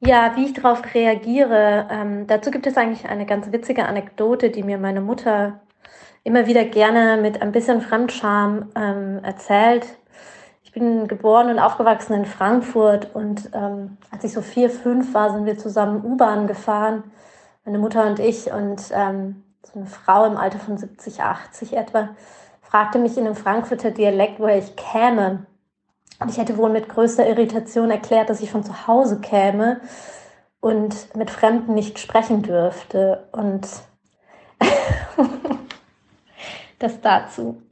Ja, wie ich darauf reagiere, ähm, dazu gibt es eigentlich eine ganz witzige Anekdote, die mir meine Mutter immer wieder gerne mit ein bisschen Fremdscham ähm, erzählt. Ich bin geboren und aufgewachsen in Frankfurt und ähm, als ich so vier, fünf war, sind wir zusammen U-Bahn gefahren, meine Mutter und ich und ähm, so eine Frau im Alter von 70, 80 etwa fragte mich in einem Frankfurter Dialekt, woher ich käme. Und ich hätte wohl mit größter Irritation erklärt, dass ich von zu Hause käme und mit Fremden nicht sprechen dürfte. Und das dazu.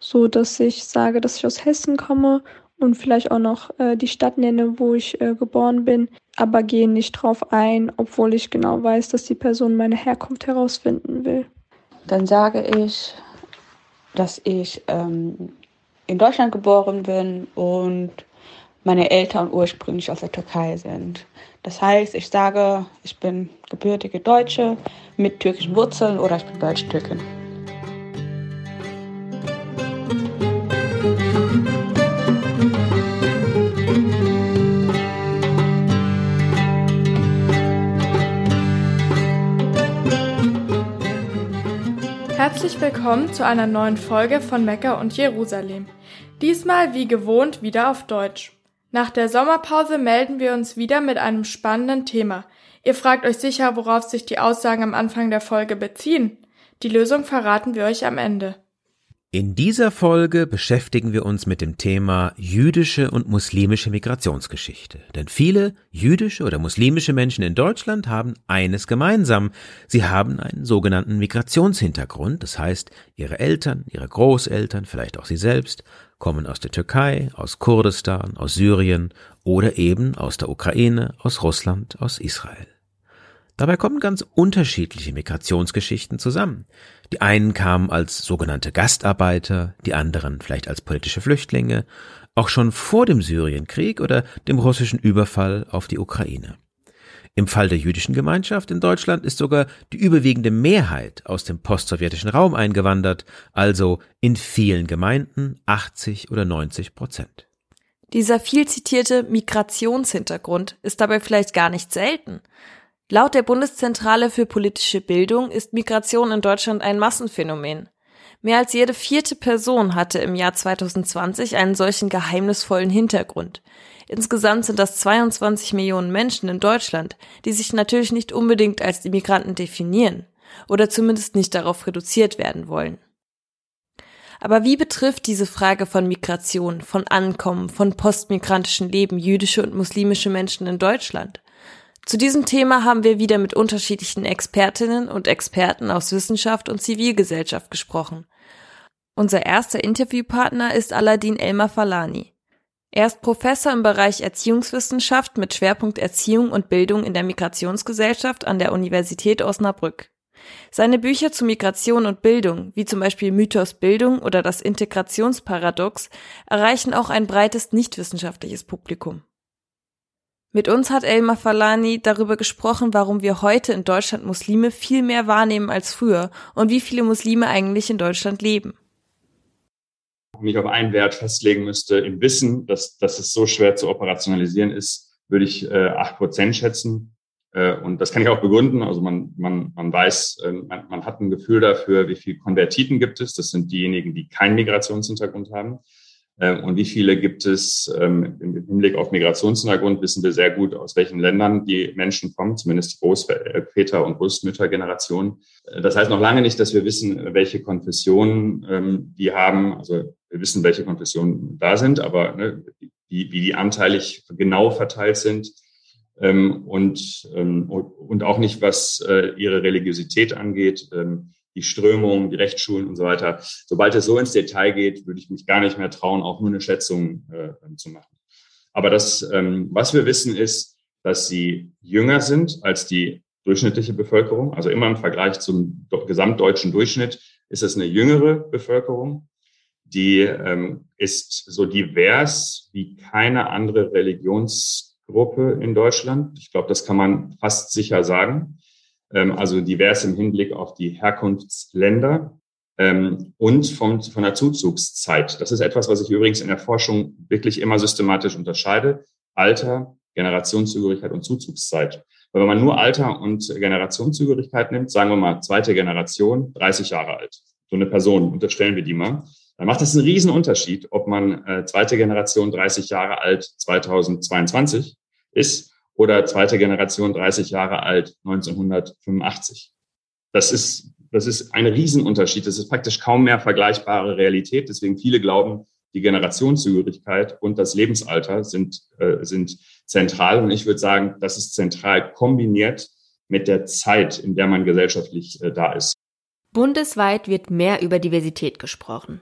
So, dass ich sage, dass ich aus Hessen komme und vielleicht auch noch äh, die Stadt nenne, wo ich äh, geboren bin, aber gehe nicht drauf ein, obwohl ich genau weiß, dass die Person meine Herkunft herausfinden will. Dann sage ich, dass ich ähm, in Deutschland geboren bin und meine Eltern ursprünglich aus der Türkei sind. Das heißt, ich sage, ich bin gebürtige Deutsche mit türkischen Wurzeln oder ich bin Deutsch-Türkin. Herzlich willkommen zu einer neuen Folge von Mekka und Jerusalem. Diesmal wie gewohnt wieder auf Deutsch. Nach der Sommerpause melden wir uns wieder mit einem spannenden Thema. Ihr fragt euch sicher, worauf sich die Aussagen am Anfang der Folge beziehen. Die Lösung verraten wir euch am Ende. In dieser Folge beschäftigen wir uns mit dem Thema jüdische und muslimische Migrationsgeschichte. Denn viele jüdische oder muslimische Menschen in Deutschland haben eines gemeinsam. Sie haben einen sogenannten Migrationshintergrund. Das heißt, ihre Eltern, ihre Großeltern, vielleicht auch sie selbst, kommen aus der Türkei, aus Kurdistan, aus Syrien oder eben aus der Ukraine, aus Russland, aus Israel. Dabei kommen ganz unterschiedliche Migrationsgeschichten zusammen. Die einen kamen als sogenannte Gastarbeiter, die anderen vielleicht als politische Flüchtlinge, auch schon vor dem Syrienkrieg oder dem russischen Überfall auf die Ukraine. Im Fall der jüdischen Gemeinschaft in Deutschland ist sogar die überwiegende Mehrheit aus dem postsowjetischen Raum eingewandert, also in vielen Gemeinden 80 oder 90 Prozent. Dieser viel zitierte Migrationshintergrund ist dabei vielleicht gar nicht selten. Laut der Bundeszentrale für politische Bildung ist Migration in Deutschland ein Massenphänomen. Mehr als jede vierte Person hatte im Jahr 2020 einen solchen geheimnisvollen Hintergrund. Insgesamt sind das 22 Millionen Menschen in Deutschland, die sich natürlich nicht unbedingt als Immigranten definieren oder zumindest nicht darauf reduziert werden wollen. Aber wie betrifft diese Frage von Migration, von Ankommen, von postmigrantischen Leben jüdische und muslimische Menschen in Deutschland? Zu diesem Thema haben wir wieder mit unterschiedlichen Expertinnen und Experten aus Wissenschaft und Zivilgesellschaft gesprochen. Unser erster Interviewpartner ist Aladin Elmar Falani. Er ist Professor im Bereich Erziehungswissenschaft mit Schwerpunkt Erziehung und Bildung in der Migrationsgesellschaft an der Universität Osnabrück. Seine Bücher zu Migration und Bildung, wie zum Beispiel Mythos Bildung oder das Integrationsparadox, erreichen auch ein breites nichtwissenschaftliches Publikum. Mit uns hat Elmar Falani darüber gesprochen, warum wir heute in Deutschland Muslime viel mehr wahrnehmen als früher und wie viele Muslime eigentlich in Deutschland leben. Wenn ich auf einen Wert festlegen müsste, im Wissen, dass, dass es so schwer zu operationalisieren ist, würde ich äh, acht äh, Prozent schätzen. Äh, und das kann ich auch begründen. Also man, man, man weiß, äh, man, man hat ein Gefühl dafür, wie viele Konvertiten gibt es. Das sind diejenigen, die keinen Migrationshintergrund haben. Ähm, und wie viele gibt es ähm, im Hinblick auf Migrationshintergrund, wissen wir sehr gut, aus welchen Ländern die Menschen kommen, zumindest die Großväter- und Großmüttergeneration. Äh, das heißt noch lange nicht, dass wir wissen, welche Konfessionen ähm, die haben. Also wir wissen, welche Konfessionen da sind, aber ne, wie, wie die anteilig genau verteilt sind. Und, und auch nicht, was äh, ihre Religiosität angeht die Strömung, die Rechtsschulen und so weiter. Sobald es so ins Detail geht, würde ich mich gar nicht mehr trauen, auch nur eine Schätzung äh, zu machen. Aber das, ähm, was wir wissen, ist, dass sie jünger sind als die durchschnittliche Bevölkerung. Also immer im Vergleich zum gesamtdeutschen Durchschnitt ist es eine jüngere Bevölkerung. Die ähm, ist so divers wie keine andere Religionsgruppe in Deutschland. Ich glaube, das kann man fast sicher sagen. Ähm, also divers im Hinblick auf die Herkunftsländer ähm, und vom, von der Zuzugszeit. Das ist etwas, was ich übrigens in der Forschung wirklich immer systematisch unterscheide. Alter, Generationszugehörigkeit und Zuzugszeit. Weil wenn man nur Alter und Generationszugehörigkeit nimmt, sagen wir mal zweite Generation, 30 Jahre alt, so eine Person, unterstellen wir die mal, dann macht das einen riesen Unterschied, ob man äh, zweite Generation 30 Jahre alt 2022 ist oder zweite Generation 30 Jahre alt 1985. Das ist, das ist ein Riesenunterschied. Das ist praktisch kaum mehr vergleichbare Realität. Deswegen viele glauben, die Generationszugehörigkeit und das Lebensalter sind, äh, sind zentral. Und ich würde sagen, das ist zentral kombiniert mit der Zeit, in der man gesellschaftlich äh, da ist. Bundesweit wird mehr über Diversität gesprochen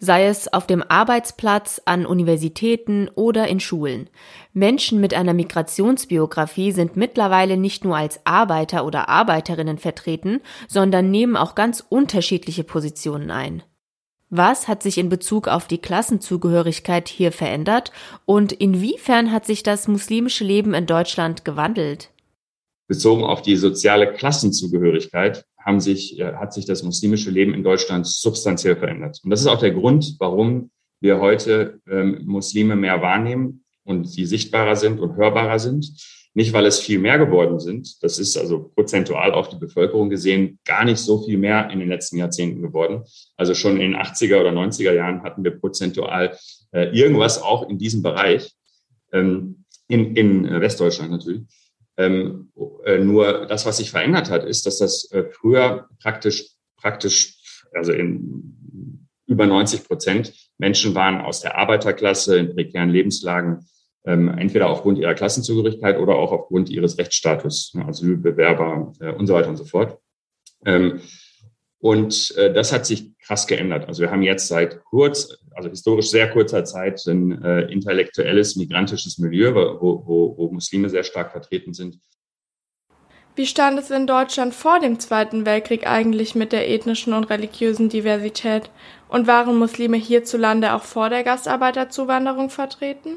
sei es auf dem Arbeitsplatz, an Universitäten oder in Schulen. Menschen mit einer Migrationsbiografie sind mittlerweile nicht nur als Arbeiter oder Arbeiterinnen vertreten, sondern nehmen auch ganz unterschiedliche Positionen ein. Was hat sich in Bezug auf die Klassenzugehörigkeit hier verändert und inwiefern hat sich das muslimische Leben in Deutschland gewandelt? Bezogen auf die soziale Klassenzugehörigkeit haben sich, äh, hat sich das muslimische Leben in Deutschland substanziell verändert. Und das ist auch der Grund, warum wir heute ähm, Muslime mehr wahrnehmen und sie sichtbarer sind und hörbarer sind. Nicht, weil es viel mehr geworden sind. Das ist also prozentual auf die Bevölkerung gesehen gar nicht so viel mehr in den letzten Jahrzehnten geworden. Also schon in den 80er oder 90er Jahren hatten wir prozentual äh, irgendwas auch in diesem Bereich, ähm, in, in Westdeutschland natürlich. Ähm, äh, nur das, was sich verändert hat, ist, dass das äh, früher praktisch, praktisch, also in über 90 Prozent Menschen waren aus der Arbeiterklasse in prekären Lebenslagen, ähm, entweder aufgrund ihrer Klassenzugehörigkeit oder auch aufgrund ihres Rechtsstatus, ne, Asylbewerber äh, und so weiter und so fort. Ähm, und äh, das hat sich krass geändert. Also wir haben jetzt seit kurz, also historisch sehr kurzer Zeit, ein äh, intellektuelles, migrantisches Milieu, wo, wo, wo Muslime sehr stark vertreten sind. Wie stand es in Deutschland vor dem Zweiten Weltkrieg eigentlich mit der ethnischen und religiösen Diversität? Und waren Muslime hierzulande auch vor der Gastarbeiterzuwanderung vertreten?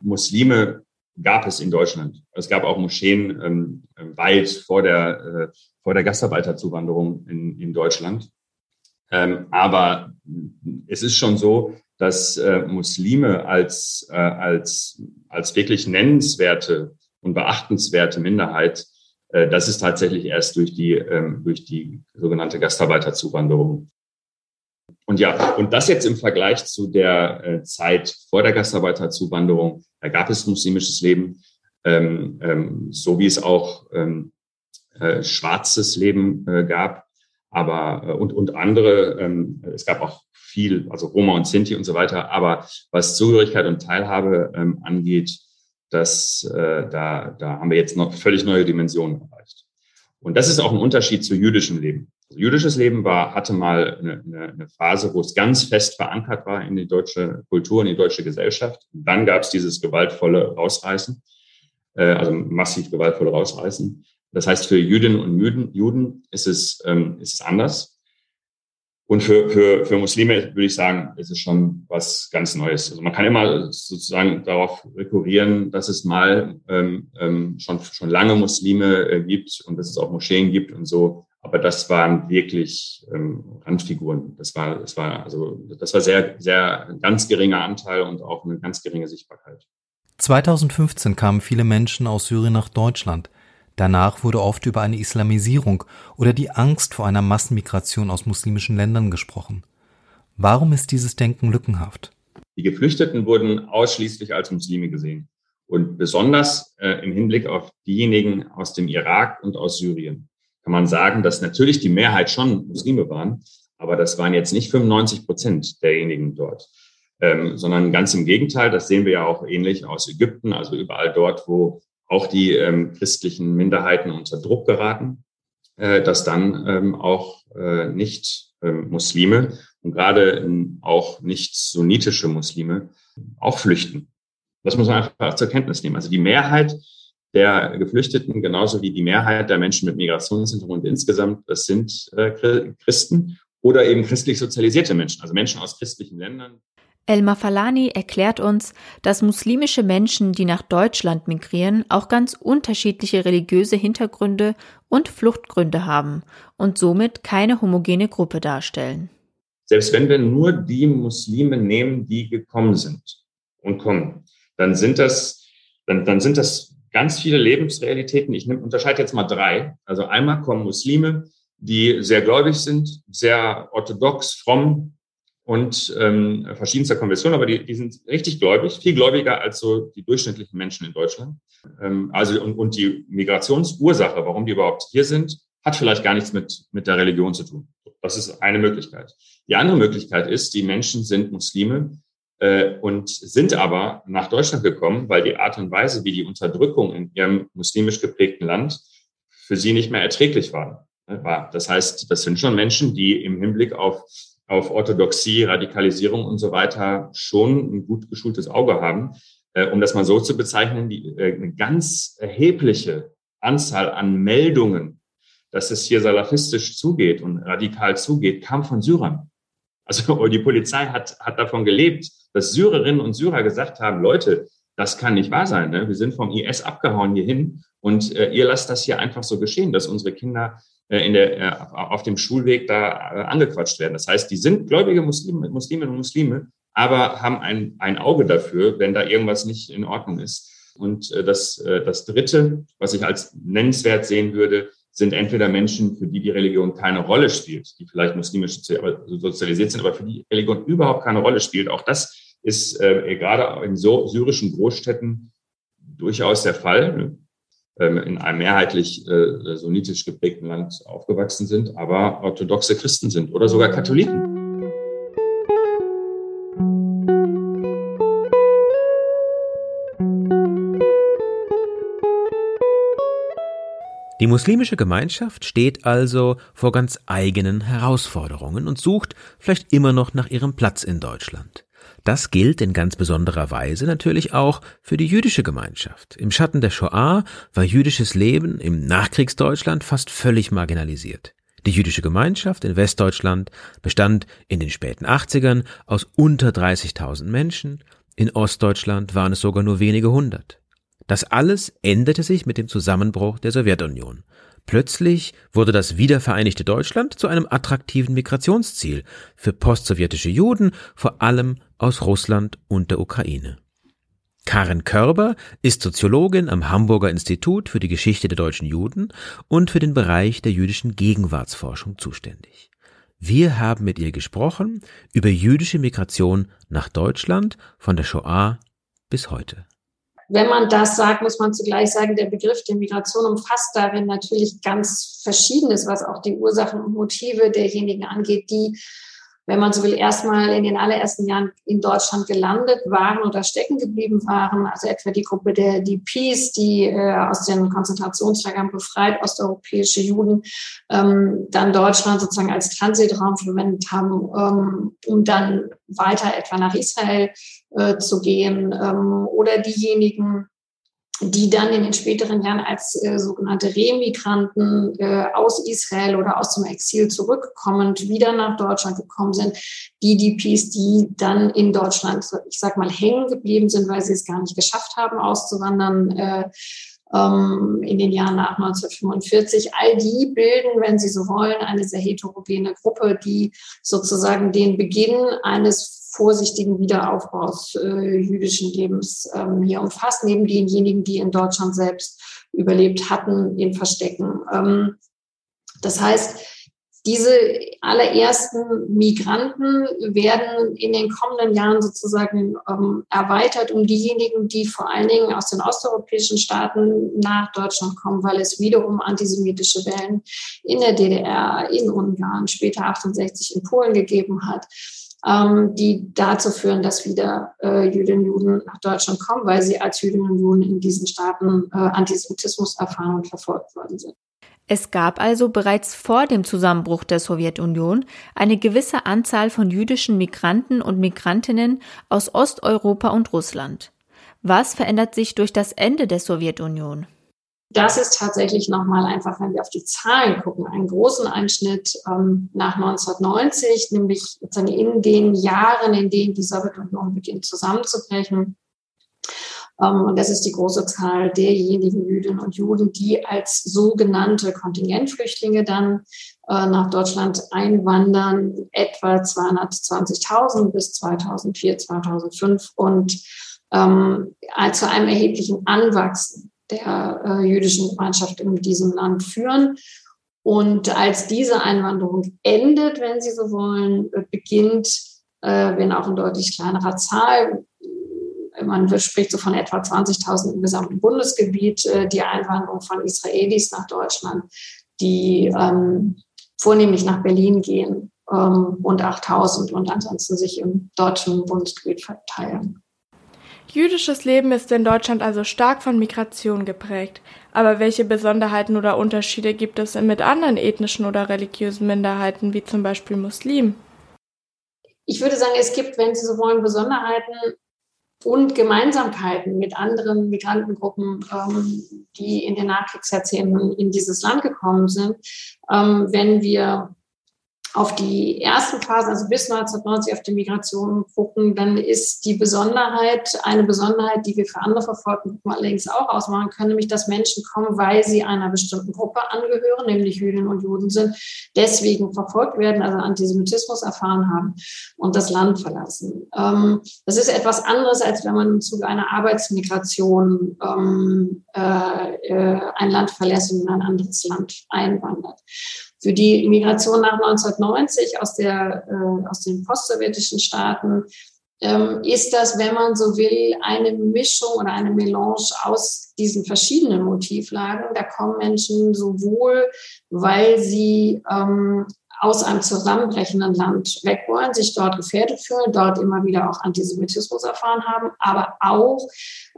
Muslime gab es in Deutschland. Es gab auch Moscheen ähm, weit vor der, äh, vor der Gastarbeiterzuwanderung in, in Deutschland. Ähm, aber es ist schon so, dass äh, Muslime als, äh, als, als wirklich nennenswerte und beachtenswerte Minderheit, äh, das ist tatsächlich erst durch die, ähm, durch die sogenannte Gastarbeiterzuwanderung und ja, und das jetzt im Vergleich zu der äh, Zeit vor der Gastarbeiterzuwanderung, da gab es muslimisches Leben, ähm, ähm, so wie es auch ähm, äh, schwarzes Leben äh, gab, aber äh, und, und andere, ähm, es gab auch viel, also Roma und Sinti und so weiter, aber was Zugehörigkeit und Teilhabe ähm, angeht, das, äh, da, da haben wir jetzt noch völlig neue Dimensionen erreicht. Und das ist auch ein Unterschied zu jüdischem Leben. Also jüdisches Leben war, hatte mal eine, eine, eine Phase, wo es ganz fest verankert war in die deutsche Kultur, in die deutsche Gesellschaft. Und dann gab es dieses gewaltvolle Rausreißen, äh, also massiv gewaltvolle Rausreißen. Das heißt, für Jüdinnen und Juden, Juden ist, es, ähm, ist es anders. Und für, für, für Muslime würde ich sagen, ist es schon was ganz Neues. Also man kann immer sozusagen darauf rekurrieren, dass es mal ähm, ähm, schon, schon lange Muslime äh, gibt und dass es auch Moscheen gibt und so. Aber das waren wirklich ähm, Randfiguren. Das war, das war, also, das war sehr, sehr ganz geringer Anteil und auch eine ganz geringe Sichtbarkeit. 2015 kamen viele Menschen aus Syrien nach Deutschland. Danach wurde oft über eine Islamisierung oder die Angst vor einer Massenmigration aus muslimischen Ländern gesprochen. Warum ist dieses Denken lückenhaft? Die Geflüchteten wurden ausschließlich als Muslime gesehen und besonders äh, im Hinblick auf diejenigen aus dem Irak und aus Syrien kann man sagen, dass natürlich die Mehrheit schon Muslime waren, aber das waren jetzt nicht 95 Prozent derjenigen dort, ähm, sondern ganz im Gegenteil, das sehen wir ja auch ähnlich aus Ägypten, also überall dort, wo auch die ähm, christlichen Minderheiten unter Druck geraten, äh, dass dann ähm, auch äh, nicht ähm, Muslime und gerade ähm, auch nicht sunnitische Muslime auch flüchten. Das muss man einfach zur Kenntnis nehmen. Also die Mehrheit der Geflüchteten, genauso wie die Mehrheit der Menschen mit Migrationshintergrund insgesamt, das sind äh, Christen oder eben christlich sozialisierte Menschen, also Menschen aus christlichen Ländern. Elmar Falani erklärt uns, dass muslimische Menschen, die nach Deutschland migrieren, auch ganz unterschiedliche religiöse Hintergründe und Fluchtgründe haben und somit keine homogene Gruppe darstellen. Selbst wenn wir nur die Muslime nehmen, die gekommen sind und kommen, dann sind das dann, dann sind das ganz viele Lebensrealitäten. Ich unterscheide jetzt mal drei. Also einmal kommen Muslime, die sehr gläubig sind, sehr orthodox, fromm und ähm, verschiedenster Konfession, aber die, die sind richtig gläubig, viel gläubiger als so die durchschnittlichen Menschen in Deutschland. Ähm, also und, und die Migrationsursache, warum die überhaupt hier sind, hat vielleicht gar nichts mit, mit der Religion zu tun. Das ist eine Möglichkeit. Die andere Möglichkeit ist, die Menschen sind Muslime und sind aber nach Deutschland gekommen, weil die Art und Weise, wie die Unterdrückung in ihrem muslimisch geprägten Land für sie nicht mehr erträglich war. Ne. Das heißt, das sind schon Menschen, die im Hinblick auf, auf Orthodoxie, Radikalisierung und so weiter schon ein gut geschultes Auge haben. Äh, um das mal so zu bezeichnen, die, äh, eine ganz erhebliche Anzahl an Meldungen, dass es hier salafistisch zugeht und radikal zugeht, kam von Syrern. Also die Polizei hat, hat davon gelebt, dass Syrerinnen und Syrer gesagt haben, Leute, das kann nicht wahr sein. Ne? Wir sind vom IS abgehauen hierhin und äh, ihr lasst das hier einfach so geschehen, dass unsere Kinder äh, in der, äh, auf dem Schulweg da äh, angequatscht werden. Das heißt, die sind gläubige Muslime, Musliminnen und Muslime, aber haben ein, ein Auge dafür, wenn da irgendwas nicht in Ordnung ist. Und das, das Dritte, was ich als nennenswert sehen würde, sind entweder Menschen, für die die Religion keine Rolle spielt, die vielleicht muslimisch sozialisiert sind, aber für die Religion überhaupt keine Rolle spielt. Auch das ist äh, gerade in so syrischen Großstädten durchaus der Fall. Ne? Ähm, in einem mehrheitlich äh, sunnitisch geprägten Land aufgewachsen sind, aber orthodoxe Christen sind oder sogar Katholiken. Die muslimische Gemeinschaft steht also vor ganz eigenen Herausforderungen und sucht vielleicht immer noch nach ihrem Platz in Deutschland. Das gilt in ganz besonderer Weise natürlich auch für die jüdische Gemeinschaft. Im Schatten der Shoah war jüdisches Leben im Nachkriegsdeutschland fast völlig marginalisiert. Die jüdische Gemeinschaft in Westdeutschland bestand in den späten 80ern aus unter 30.000 Menschen, in Ostdeutschland waren es sogar nur wenige hundert. Das alles änderte sich mit dem Zusammenbruch der Sowjetunion. Plötzlich wurde das wiedervereinigte Deutschland zu einem attraktiven Migrationsziel für postsowjetische Juden, vor allem aus Russland und der Ukraine. Karen Körber ist Soziologin am Hamburger Institut für die Geschichte der deutschen Juden und für den Bereich der jüdischen Gegenwartsforschung zuständig. Wir haben mit ihr gesprochen über jüdische Migration nach Deutschland von der Shoah bis heute. Wenn man das sagt, muss man zugleich sagen, der Begriff der Migration umfasst darin natürlich ganz Verschiedenes, was auch die Ursachen und Motive derjenigen angeht, die wenn man so will, erstmal in den allerersten Jahren in Deutschland gelandet waren oder stecken geblieben waren. Also etwa die Gruppe der DPs, die äh, aus den Konzentrationslagern befreit osteuropäische Juden ähm, dann Deutschland sozusagen als Transitraum verwendet haben, ähm, um dann weiter etwa nach Israel äh, zu gehen. Ähm, oder diejenigen, die dann in den späteren Jahren als äh, sogenannte Remigranten äh, aus Israel oder aus dem Exil zurückkommend wieder nach Deutschland gekommen sind, die DPs, die dann in Deutschland, ich sag mal, hängen geblieben sind, weil sie es gar nicht geschafft haben, auszuwandern. Äh, in den Jahren nach 1945. All die bilden, wenn Sie so wollen, eine sehr heterogene Gruppe, die sozusagen den Beginn eines vorsichtigen Wiederaufbaus äh, jüdischen Lebens ähm, hier umfasst, neben denjenigen, die in Deutschland selbst überlebt hatten, in Verstecken. Ähm, das heißt, diese allerersten Migranten werden in den kommenden Jahren sozusagen ähm, erweitert um diejenigen, die vor allen Dingen aus den osteuropäischen Staaten nach Deutschland kommen, weil es wiederum antisemitische Wellen in der DDR, in Ungarn, später 68 in Polen gegeben hat ähm, die dazu führen, dass wieder äh, Jüdinnen und Juden nach Deutschland kommen, weil sie als Jüdinnen und Juden in diesen Staaten äh, Antisemitismus erfahren und verfolgt worden sind. Es gab also bereits vor dem Zusammenbruch der Sowjetunion eine gewisse Anzahl von jüdischen Migranten und Migrantinnen aus Osteuropa und Russland. Was verändert sich durch das Ende der Sowjetunion? Das ist tatsächlich nochmal einfach, wenn wir auf die Zahlen gucken, einen großen Einschnitt ähm, nach 1990, nämlich sozusagen in den Jahren, in denen die Sowjetunion beginnt zusammenzubrechen. Ähm, und das ist die große Zahl derjenigen Jüdinnen und Juden, die als sogenannte Kontingentflüchtlinge dann äh, nach Deutschland einwandern, etwa 220.000 bis 2004, 2005 und ähm, zu einem erheblichen Anwachsen der äh, jüdischen Gemeinschaft in diesem Land führen. Und als diese Einwanderung endet, wenn Sie so wollen, beginnt, äh, wenn auch in deutlich kleinerer Zahl, man spricht so von etwa 20.000 im gesamten Bundesgebiet, äh, die Einwanderung von Israelis nach Deutschland, die ähm, vornehmlich nach Berlin gehen ähm, und 8.000 und ansonsten sich im deutschen Bundesgebiet verteilen. Jüdisches Leben ist in Deutschland also stark von Migration geprägt. Aber welche Besonderheiten oder Unterschiede gibt es mit anderen ethnischen oder religiösen Minderheiten, wie zum Beispiel Muslimen? Ich würde sagen, es gibt, wenn Sie so wollen, Besonderheiten und Gemeinsamkeiten mit anderen Migrantengruppen, ähm, die in den Nachkriegsjahrzehnten in dieses Land gekommen sind. Ähm, wenn wir auf die ersten Phasen, also bis 1990 auf die Migration gucken, dann ist die Besonderheit eine Besonderheit, die wir für andere verfolgten Gruppen allerdings auch ausmachen können, nämlich dass Menschen kommen, weil sie einer bestimmten Gruppe angehören, nämlich Jüdinnen und Juden sind, deswegen verfolgt werden, also Antisemitismus erfahren haben und das Land verlassen. Ähm, das ist etwas anderes, als wenn man im Zuge einer Arbeitsmigration ähm, äh, äh, ein Land verlässt und in ein anderes Land einwandert. Für die Migration nach 1990 aus, der, äh, aus den postsowjetischen Staaten ähm, ist das, wenn man so will, eine Mischung oder eine Melange aus diesen verschiedenen Motivlagen. Da kommen Menschen sowohl, weil sie ähm, aus einem zusammenbrechenden Land weg wollen, sich dort gefährdet fühlen, dort immer wieder auch Antisemitismus erfahren haben, aber auch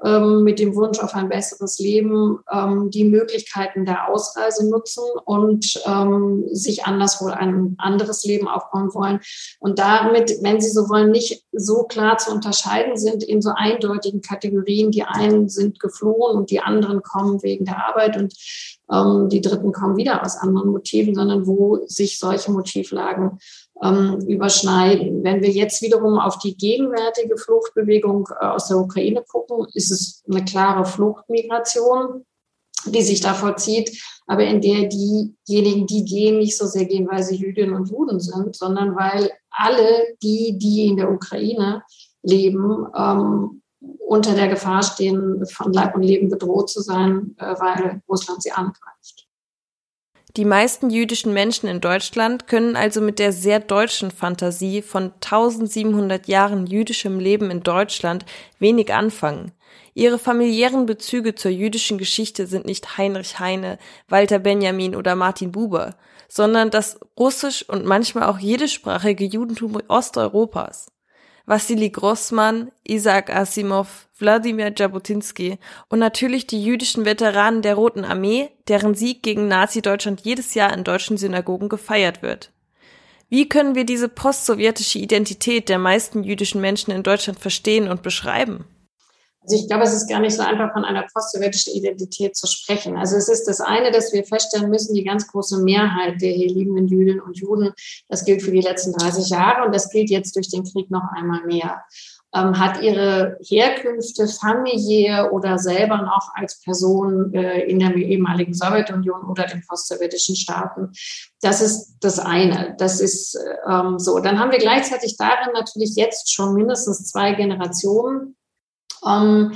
ähm, mit dem Wunsch auf ein besseres Leben ähm, die Möglichkeiten der Ausreise nutzen und ähm, sich anderswo ein anderes Leben aufbauen wollen. Und damit, wenn Sie so wollen, nicht so klar zu unterscheiden sind in so eindeutigen Kategorien. Die einen sind geflohen und die anderen kommen wegen der Arbeit und ähm, die Dritten kommen wieder aus anderen Motiven, sondern wo sich solche Motivlagen ähm, überschneiden. Wenn wir jetzt wiederum auf die gegenwärtige Fluchtbewegung äh, aus der Ukraine gucken, ist es eine klare Fluchtmigration, die sich da vollzieht, aber in der diejenigen, die gehen, nicht so sehr gehen, weil sie Jüdinnen und Juden sind, sondern weil alle die, die in der Ukraine leben, ähm, unter der Gefahr stehen, von Leib und Leben bedroht zu sein, äh, weil Russland sie angreift. Die meisten jüdischen Menschen in Deutschland können also mit der sehr deutschen Fantasie von 1700 Jahren jüdischem Leben in Deutschland wenig anfangen. Ihre familiären Bezüge zur jüdischen Geschichte sind nicht Heinrich Heine, Walter Benjamin oder Martin Buber, sondern das russisch und manchmal auch jiddischsprachige Judentum Osteuropas. Wassili Grossmann, Isaac Asimov, Wladimir Jabotinsky und natürlich die jüdischen Veteranen der Roten Armee, deren Sieg gegen Nazi-Deutschland jedes Jahr in deutschen Synagogen gefeiert wird. Wie können wir diese postsowjetische Identität der meisten jüdischen Menschen in Deutschland verstehen und beschreiben? Also ich glaube, es ist gar nicht so einfach, von einer postsowjetischen Identität zu sprechen. Also es ist das eine, dass wir feststellen müssen, die ganz große Mehrheit der hier liebenden Jüdinnen und Juden, das gilt für die letzten 30 Jahre und das gilt jetzt durch den Krieg noch einmal mehr, ähm, hat ihre Herkünfte familiär oder selber noch als Person äh, in der ehemaligen Sowjetunion oder den postsowjetischen Staaten. Das ist das eine. Das ist ähm, so. Dann haben wir gleichzeitig darin natürlich jetzt schon mindestens zwei Generationen ähm,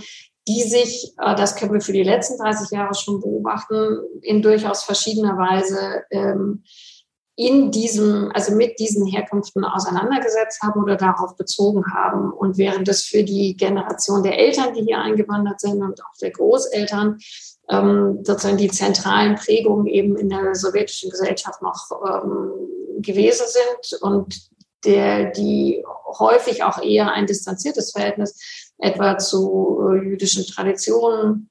die sich, äh, das können wir für die letzten 30 Jahre schon beobachten, in durchaus verschiedener Weise ähm, in diesem, also mit diesen Herkünften auseinandergesetzt haben oder darauf bezogen haben. Und während es für die Generation der Eltern, die hier eingewandert sind und auch der Großeltern, ähm, sozusagen die zentralen Prägungen eben in der sowjetischen Gesellschaft noch ähm, gewesen sind und der, die häufig auch eher ein distanziertes Verhältnis etwa zu äh, jüdischen Traditionen,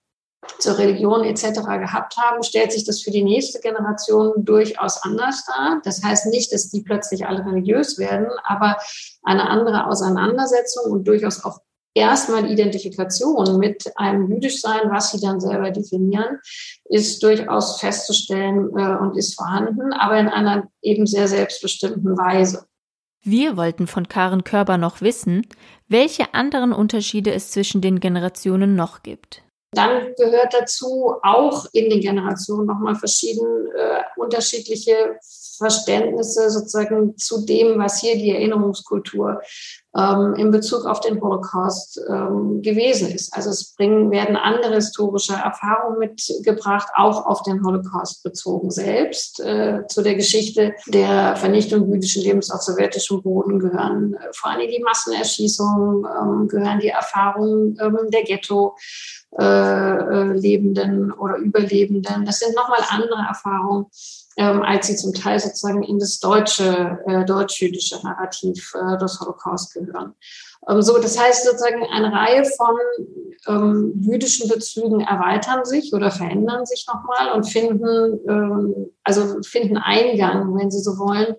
zur Religion etc. gehabt haben, stellt sich das für die nächste Generation durchaus anders dar. Das heißt nicht, dass die plötzlich alle religiös werden, aber eine andere Auseinandersetzung und durchaus auch erstmal Identifikation mit einem Jüdischsein, was sie dann selber definieren, ist durchaus festzustellen äh, und ist vorhanden, aber in einer eben sehr selbstbestimmten Weise. Wir wollten von Karen Körber noch wissen, welche anderen Unterschiede es zwischen den Generationen noch gibt. Dann gehört dazu auch in den Generationen nochmal verschieden äh, unterschiedliche Verständnisse sozusagen zu dem, was hier die Erinnerungskultur ähm, in Bezug auf den Holocaust ähm, gewesen ist. Also es bringen, werden andere historische Erfahrungen mitgebracht, auch auf den Holocaust bezogen selbst. Äh, zu der Geschichte der Vernichtung jüdischen Lebens auf sowjetischem Boden gehören äh, vor allem die Massenerschießungen, ähm, gehören die Erfahrungen ähm, der Ghetto. Äh, äh, Lebenden oder Überlebenden. Das sind nochmal andere Erfahrungen, ähm, als sie zum Teil sozusagen in das deutsche, äh, deutsch-jüdische Narrativ äh, des Holocaust gehören. Ähm, so, das heißt sozusagen eine Reihe von ähm, jüdischen Bezügen erweitern sich oder verändern sich nochmal und finden, ähm, also finden Eingang, wenn Sie so wollen,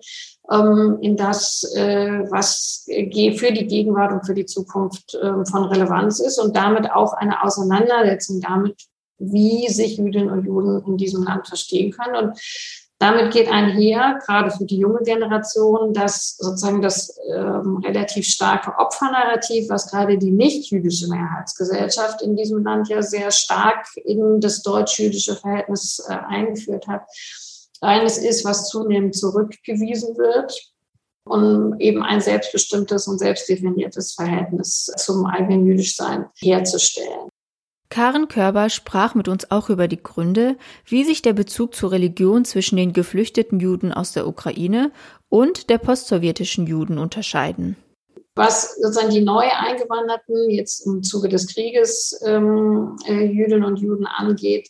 ähm, in das, äh, was für die Gegenwart und für die Zukunft äh, von Relevanz ist und damit auch eine Auseinandersetzung damit, wie sich Jüdinnen und Juden in diesem Land verstehen können. Und damit geht einher, gerade für die junge Generation, dass sozusagen das ähm, relativ starke Opfernarrativ, was gerade die nicht-jüdische Mehrheitsgesellschaft in diesem Land ja sehr stark in das deutsch-jüdische Verhältnis äh, eingeführt hat, eines ist, was zunehmend zurückgewiesen wird um eben ein selbstbestimmtes und selbstdefiniertes Verhältnis zum eigenen Jüdischsein herzustellen. Karen Körber sprach mit uns auch über die Gründe, wie sich der Bezug zur Religion zwischen den geflüchteten Juden aus der Ukraine und der postsowjetischen Juden unterscheiden. Was sozusagen die neu Eingewanderten jetzt im Zuge des Krieges ähm, äh, Jüdinnen und Juden angeht,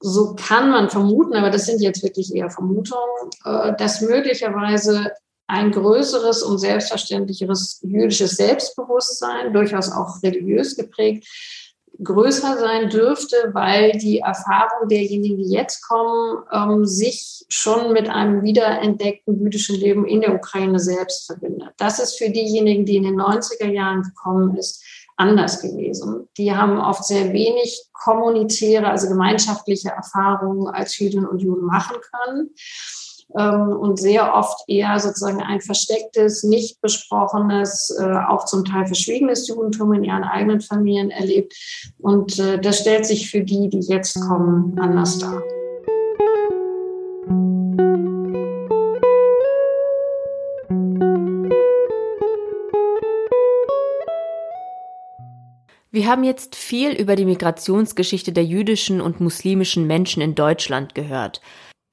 so kann man vermuten, aber das sind jetzt wirklich eher Vermutungen, äh, dass möglicherweise ein größeres und selbstverständlicheres jüdisches Selbstbewusstsein, durchaus auch religiös geprägt, größer sein dürfte, weil die Erfahrung derjenigen, die jetzt kommen, ähm, sich schon mit einem wiederentdeckten jüdischen Leben in der Ukraine selbst verbindet. Das ist für diejenigen, die in den 90er Jahren gekommen ist, anders gewesen. Die haben oft sehr wenig kommunitäre, also gemeinschaftliche Erfahrungen als Jüdinnen und Juden machen können und sehr oft eher sozusagen ein verstecktes, nicht besprochenes, äh, auch zum Teil verschwiegenes Judentum in ihren eigenen Familien erlebt. Und äh, das stellt sich für die, die jetzt kommen, anders dar. Wir haben jetzt viel über die Migrationsgeschichte der jüdischen und muslimischen Menschen in Deutschland gehört.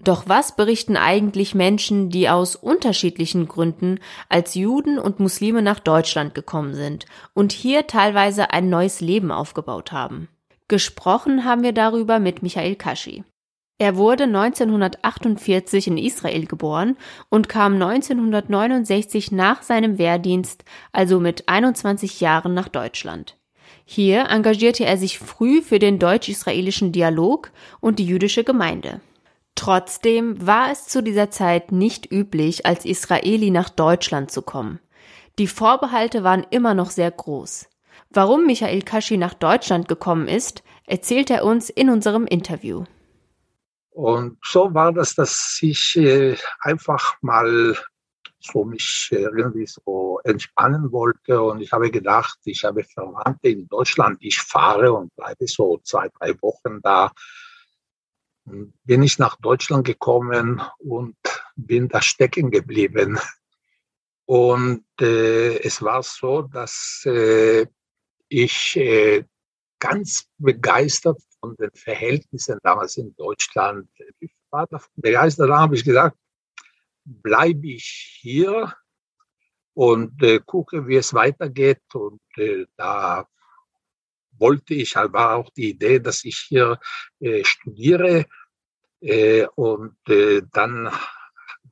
Doch was berichten eigentlich Menschen, die aus unterschiedlichen Gründen als Juden und Muslime nach Deutschland gekommen sind und hier teilweise ein neues Leben aufgebaut haben? Gesprochen haben wir darüber mit Michael Kaschi. Er wurde 1948 in Israel geboren und kam 1969 nach seinem Wehrdienst, also mit 21 Jahren, nach Deutschland. Hier engagierte er sich früh für den deutsch-israelischen Dialog und die jüdische Gemeinde. Trotzdem war es zu dieser Zeit nicht üblich, als Israeli nach Deutschland zu kommen. Die Vorbehalte waren immer noch sehr groß. Warum Michael Kaschi nach Deutschland gekommen ist, erzählt er uns in unserem Interview. Und so war das, dass ich äh, einfach mal so mich irgendwie so entspannen wollte. Und ich habe gedacht, ich habe Verwandte in Deutschland, ich fahre und bleibe so zwei, drei Wochen da bin ich nach Deutschland gekommen und bin da stecken geblieben. Und äh, es war so, dass äh, ich äh, ganz begeistert von den Verhältnissen damals in Deutschland ich war. Begeistert, habe ich gesagt, bleibe ich hier und äh, gucke, wie es weitergeht. Und äh, da wollte ich, war auch die Idee, dass ich hier äh, studiere. Äh, und äh, dann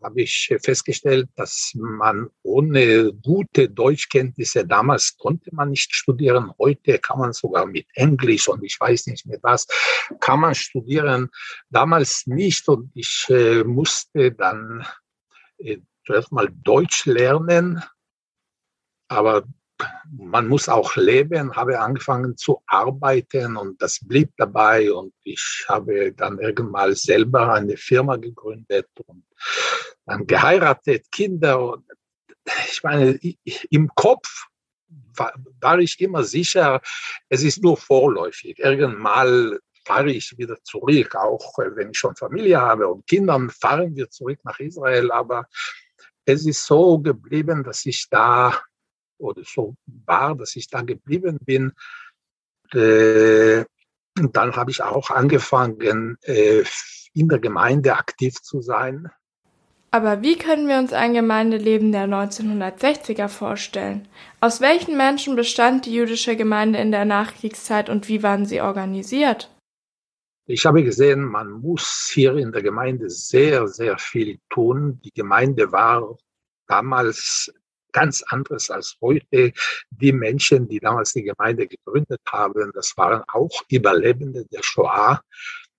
habe ich festgestellt, dass man ohne gute Deutschkenntnisse damals konnte man nicht studieren. Heute kann man sogar mit Englisch und ich weiß nicht mehr was, kann man studieren. Damals nicht und ich äh, musste dann zuerst mal Deutsch lernen. Aber man muss auch leben, habe angefangen zu arbeiten und das blieb dabei und ich habe dann irgendwann selber eine Firma gegründet und dann geheiratet, Kinder und ich meine, im Kopf war, war ich immer sicher, es ist nur vorläufig. Irgendwann fahre ich wieder zurück, auch wenn ich schon Familie habe und Kinder, fahren wir zurück nach Israel. Aber es ist so geblieben, dass ich da, oder so war, dass ich da geblieben bin. Äh, und dann habe ich auch angefangen, äh, in der Gemeinde aktiv zu sein. Aber wie können wir uns ein Gemeindeleben der 1960er vorstellen? Aus welchen Menschen bestand die jüdische Gemeinde in der Nachkriegszeit und wie waren sie organisiert? Ich habe gesehen, man muss hier in der Gemeinde sehr, sehr viel tun. Die Gemeinde war damals ganz anderes als heute. Die Menschen, die damals die Gemeinde gegründet haben, das waren auch Überlebende der Shoah.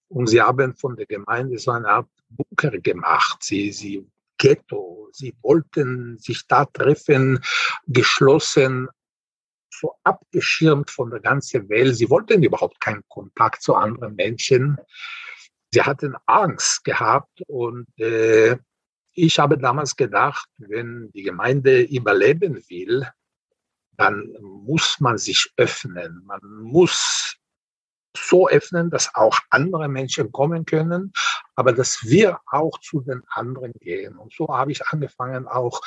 Und sie haben von der Gemeinde so eine Art Bunker gemacht. Sie, sie Ghetto. Sie wollten sich da treffen, geschlossen, so abgeschirmt von der ganzen Welt. Sie wollten überhaupt keinen Kontakt zu anderen Menschen. Sie hatten Angst gehabt und äh, ich habe damals gedacht, wenn die Gemeinde überleben will, dann muss man sich öffnen. Man muss so öffnen, dass auch andere Menschen kommen können, aber dass wir auch zu den anderen gehen. Und so habe ich angefangen auch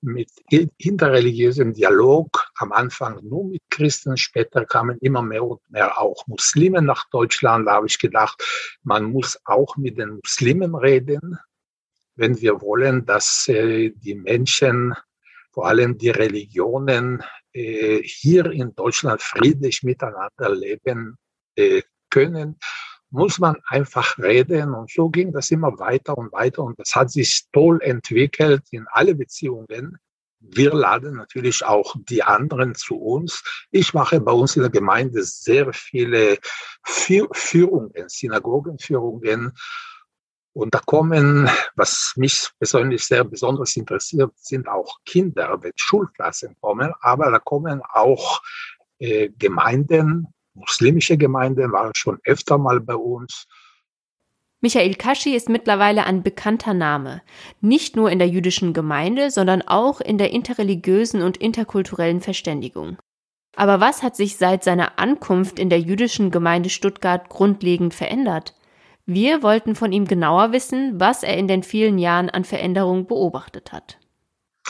mit interreligiösem Dialog, am Anfang nur mit Christen, später kamen immer mehr und mehr auch Muslime nach Deutschland. Da habe ich gedacht, man muss auch mit den Muslimen reden, wenn wir wollen, dass äh, die Menschen vor allem die Religionen äh, hier in Deutschland friedlich miteinander leben äh, können, muss man einfach reden. Und so ging das immer weiter und weiter. Und das hat sich toll entwickelt in alle Beziehungen. Wir laden natürlich auch die anderen zu uns. Ich mache bei uns in der Gemeinde sehr viele Führungen, Synagogenführungen. Und da kommen, was mich persönlich sehr besonders interessiert, sind auch Kinder, wenn Schulklassen kommen, aber da kommen auch äh, Gemeinden, muslimische Gemeinden waren schon öfter mal bei uns. Michael Kaschi ist mittlerweile ein bekannter Name, nicht nur in der jüdischen Gemeinde, sondern auch in der interreligiösen und interkulturellen Verständigung. Aber was hat sich seit seiner Ankunft in der jüdischen Gemeinde Stuttgart grundlegend verändert? Wir wollten von ihm genauer wissen, was er in den vielen Jahren an Veränderungen beobachtet hat.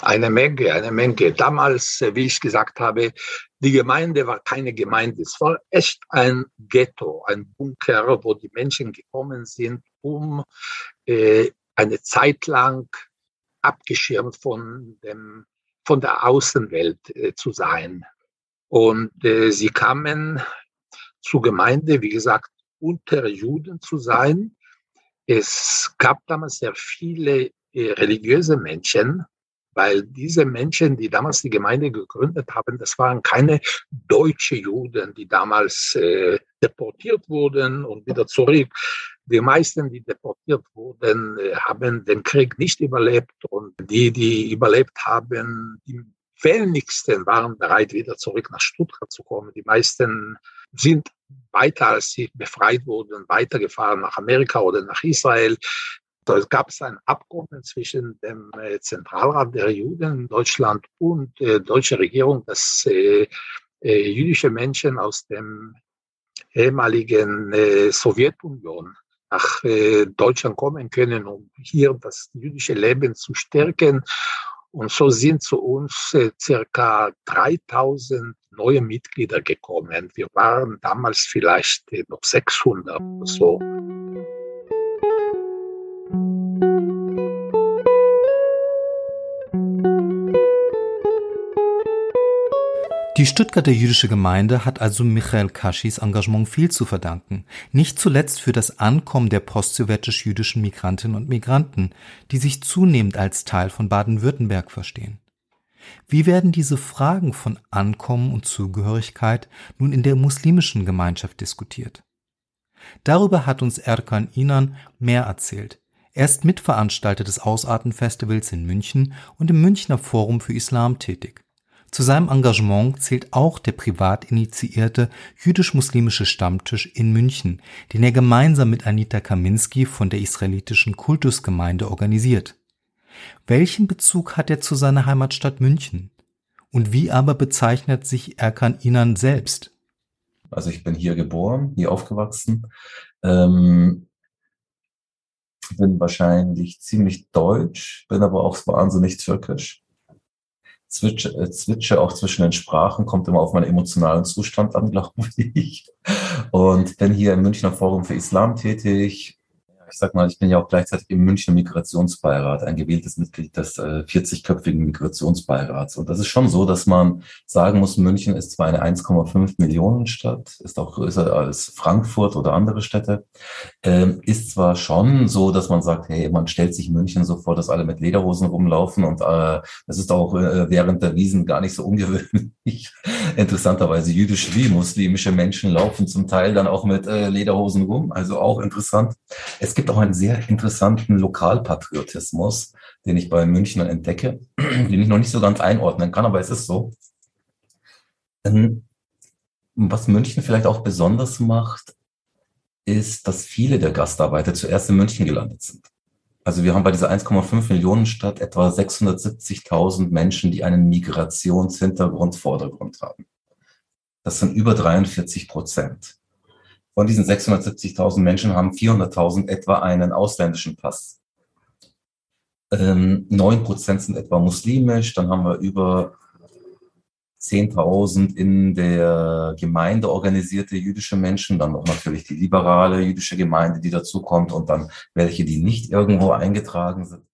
Eine Menge, eine Menge. Damals, äh, wie ich gesagt habe, die Gemeinde war keine Gemeinde. Es war echt ein Ghetto, ein Bunker, wo die Menschen gekommen sind, um äh, eine Zeit lang abgeschirmt von, dem, von der Außenwelt äh, zu sein. Und äh, sie kamen zur Gemeinde, wie gesagt, unter Juden zu sein. Es gab damals sehr viele äh, religiöse Menschen, weil diese Menschen, die damals die Gemeinde gegründet haben, das waren keine deutsche Juden, die damals äh, deportiert wurden und wieder zurück. Die meisten, die deportiert wurden, äh, haben den Krieg nicht überlebt und die, die überlebt haben, die wenigsten waren bereit, wieder zurück nach Stuttgart zu kommen. Die meisten sind weiter, als sie befreit wurden, weitergefahren nach Amerika oder nach Israel. Es gab ein Abkommen zwischen dem äh, Zentralrat der Juden in Deutschland und der äh, deutschen Regierung, dass äh, jüdische Menschen aus dem ehemaligen Sowjetunion nach Deutschland kommen können, um hier das jüdische Leben zu stärken. Und so sind zu uns äh, circa 3000 neue Mitglieder gekommen. Wir waren damals vielleicht äh, noch 600 oder so. Die Stuttgarter jüdische Gemeinde hat also Michael Kaschis Engagement viel zu verdanken, nicht zuletzt für das Ankommen der postsowjetisch-jüdischen Migrantinnen und Migranten, die sich zunehmend als Teil von Baden-Württemberg verstehen. Wie werden diese Fragen von Ankommen und Zugehörigkeit nun in der muslimischen Gemeinschaft diskutiert? Darüber hat uns Erkan Inan mehr erzählt. Er ist Mitveranstalter des Ausartenfestivals in München und im Münchner Forum für Islam tätig. Zu seinem Engagement zählt auch der privat initiierte jüdisch-muslimische Stammtisch in München, den er gemeinsam mit Anita Kaminski von der israelitischen Kultusgemeinde organisiert. Welchen Bezug hat er zu seiner Heimatstadt München? Und wie aber bezeichnet sich Erkan Inan selbst? Also ich bin hier geboren, hier aufgewachsen, ähm, bin wahrscheinlich ziemlich deutsch, bin aber auch wahnsinnig türkisch. Zwitsche, äh, zwitsche auch zwischen den Sprachen, kommt immer auf meinen emotionalen Zustand an, glaube ich. Und bin hier im Münchner Forum für Islam tätig, ich sag mal, ich bin ja auch gleichzeitig im Münchner Migrationsbeirat, ein gewähltes Mitglied des äh, 40-köpfigen Migrationsbeirats. Und das ist schon so, dass man sagen muss, München ist zwar eine 1,5 Millionen Stadt, ist auch größer als Frankfurt oder andere Städte, ähm, ist zwar schon so, dass man sagt, hey, man stellt sich München so vor, dass alle mit Lederhosen rumlaufen und äh, das ist auch äh, während der Wiesen gar nicht so ungewöhnlich. Interessanterweise jüdische wie muslimische Menschen laufen zum Teil dann auch mit äh, Lederhosen rum, also auch interessant. Es gibt auch einen sehr interessanten Lokalpatriotismus, den ich bei München entdecke, den ich noch nicht so ganz einordnen kann, aber es ist so. Ähm, was München vielleicht auch besonders macht, ist, dass viele der Gastarbeiter zuerst in München gelandet sind. Also wir haben bei dieser 1,5 Millionen Stadt etwa 670.000 Menschen, die einen Migrationshintergrund Vordergrund haben. Das sind über 43 Prozent. Von diesen 670.000 Menschen haben 400.000 etwa einen ausländischen Pass. Ähm, 9% sind etwa muslimisch, dann haben wir über 10.000 in der Gemeinde organisierte jüdische Menschen, dann noch natürlich die liberale jüdische Gemeinde, die dazukommt und dann welche, die nicht irgendwo eingetragen sind.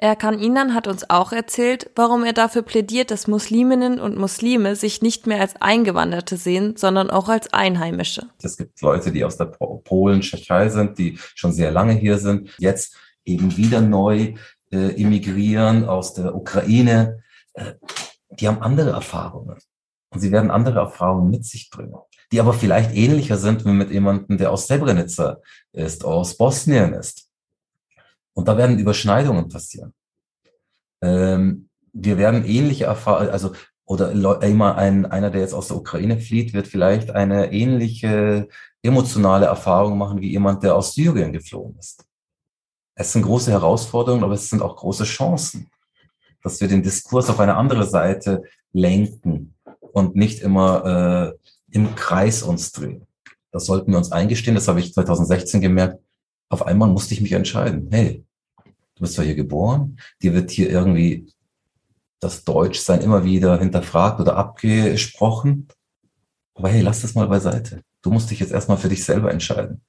Erkan Inan hat uns auch erzählt, warum er dafür plädiert, dass Musliminnen und Muslime sich nicht mehr als Eingewanderte sehen, sondern auch als Einheimische. Es gibt Leute, die aus der Polen, Tschechei sind, die schon sehr lange hier sind, jetzt eben wieder neu äh, immigrieren aus der Ukraine. Äh, die haben andere Erfahrungen. Und sie werden andere Erfahrungen mit sich bringen, die aber vielleicht ähnlicher sind wie mit jemandem, der aus Srebrenica ist, aus Bosnien ist und da werden Überschneidungen passieren. Ähm, wir werden ähnliche Erfahrungen, also oder immer ein, einer, der jetzt aus der Ukraine flieht, wird vielleicht eine ähnliche emotionale Erfahrung machen wie jemand, der aus Syrien geflohen ist. Es sind große Herausforderungen, aber es sind auch große Chancen, dass wir den Diskurs auf eine andere Seite lenken und nicht immer äh, im Kreis uns drehen. Das sollten wir uns eingestehen. Das habe ich 2016 gemerkt. Auf einmal musste ich mich entscheiden. Hey, du bist zwar hier geboren, dir wird hier irgendwie das Deutschsein immer wieder hinterfragt oder abgesprochen. Aber hey, lass das mal beiseite. Du musst dich jetzt erstmal für dich selber entscheiden.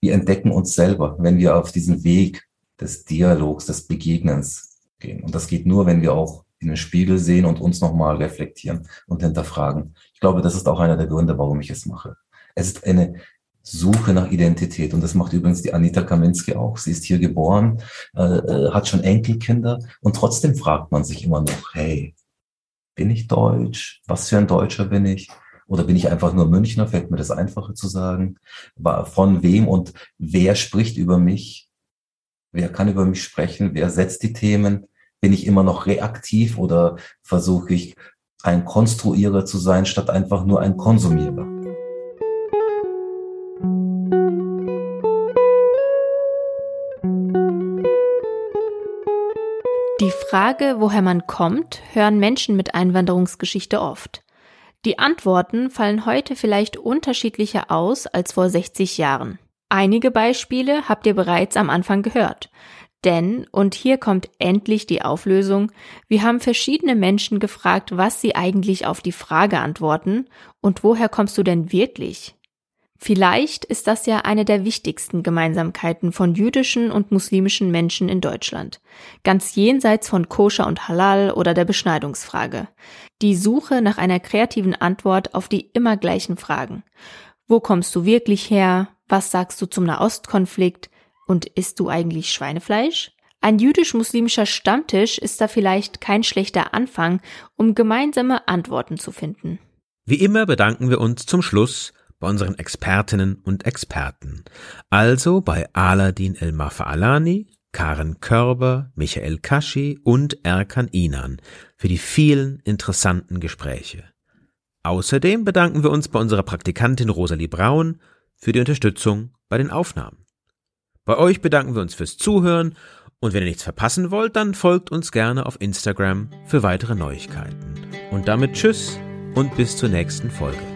Wir entdecken uns selber, wenn wir auf diesen Weg des Dialogs, des Begegnens gehen. Und das geht nur, wenn wir auch in den Spiegel sehen und uns nochmal reflektieren und hinterfragen. Ich glaube, das ist auch einer der Gründe, warum ich es mache. Es ist eine Suche nach Identität. Und das macht übrigens die Anita Kaminski auch. Sie ist hier geboren, äh, äh, hat schon Enkelkinder und trotzdem fragt man sich immer noch, hey, bin ich Deutsch? Was für ein Deutscher bin ich? Oder bin ich einfach nur Münchner? Fällt mir das einfacher zu sagen. Von wem und wer spricht über mich? Wer kann über mich sprechen? Wer setzt die Themen? Bin ich immer noch reaktiv oder versuche ich ein Konstruierer zu sein, statt einfach nur ein Konsumierer? Die Frage, woher man kommt, hören Menschen mit Einwanderungsgeschichte oft. Die Antworten fallen heute vielleicht unterschiedlicher aus als vor 60 Jahren. Einige Beispiele habt ihr bereits am Anfang gehört. Denn, und hier kommt endlich die Auflösung, wir haben verschiedene Menschen gefragt, was sie eigentlich auf die Frage antworten und woher kommst du denn wirklich? Vielleicht ist das ja eine der wichtigsten Gemeinsamkeiten von jüdischen und muslimischen Menschen in Deutschland. Ganz jenseits von Koscher und Halal oder der Beschneidungsfrage. Die Suche nach einer kreativen Antwort auf die immer gleichen Fragen. Wo kommst du wirklich her? Was sagst du zum Nahostkonflikt? Und isst du eigentlich Schweinefleisch? Ein jüdisch-muslimischer Stammtisch ist da vielleicht kein schlechter Anfang, um gemeinsame Antworten zu finden. Wie immer bedanken wir uns zum Schluss bei unseren Expertinnen und Experten. Also bei Aladin El Mafaalani, Karen Körber, Michael Kaschi und Erkan Inan für die vielen interessanten Gespräche. Außerdem bedanken wir uns bei unserer Praktikantin Rosalie Braun für die Unterstützung bei den Aufnahmen. Bei euch bedanken wir uns fürs Zuhören und wenn ihr nichts verpassen wollt, dann folgt uns gerne auf Instagram für weitere Neuigkeiten. Und damit Tschüss und bis zur nächsten Folge.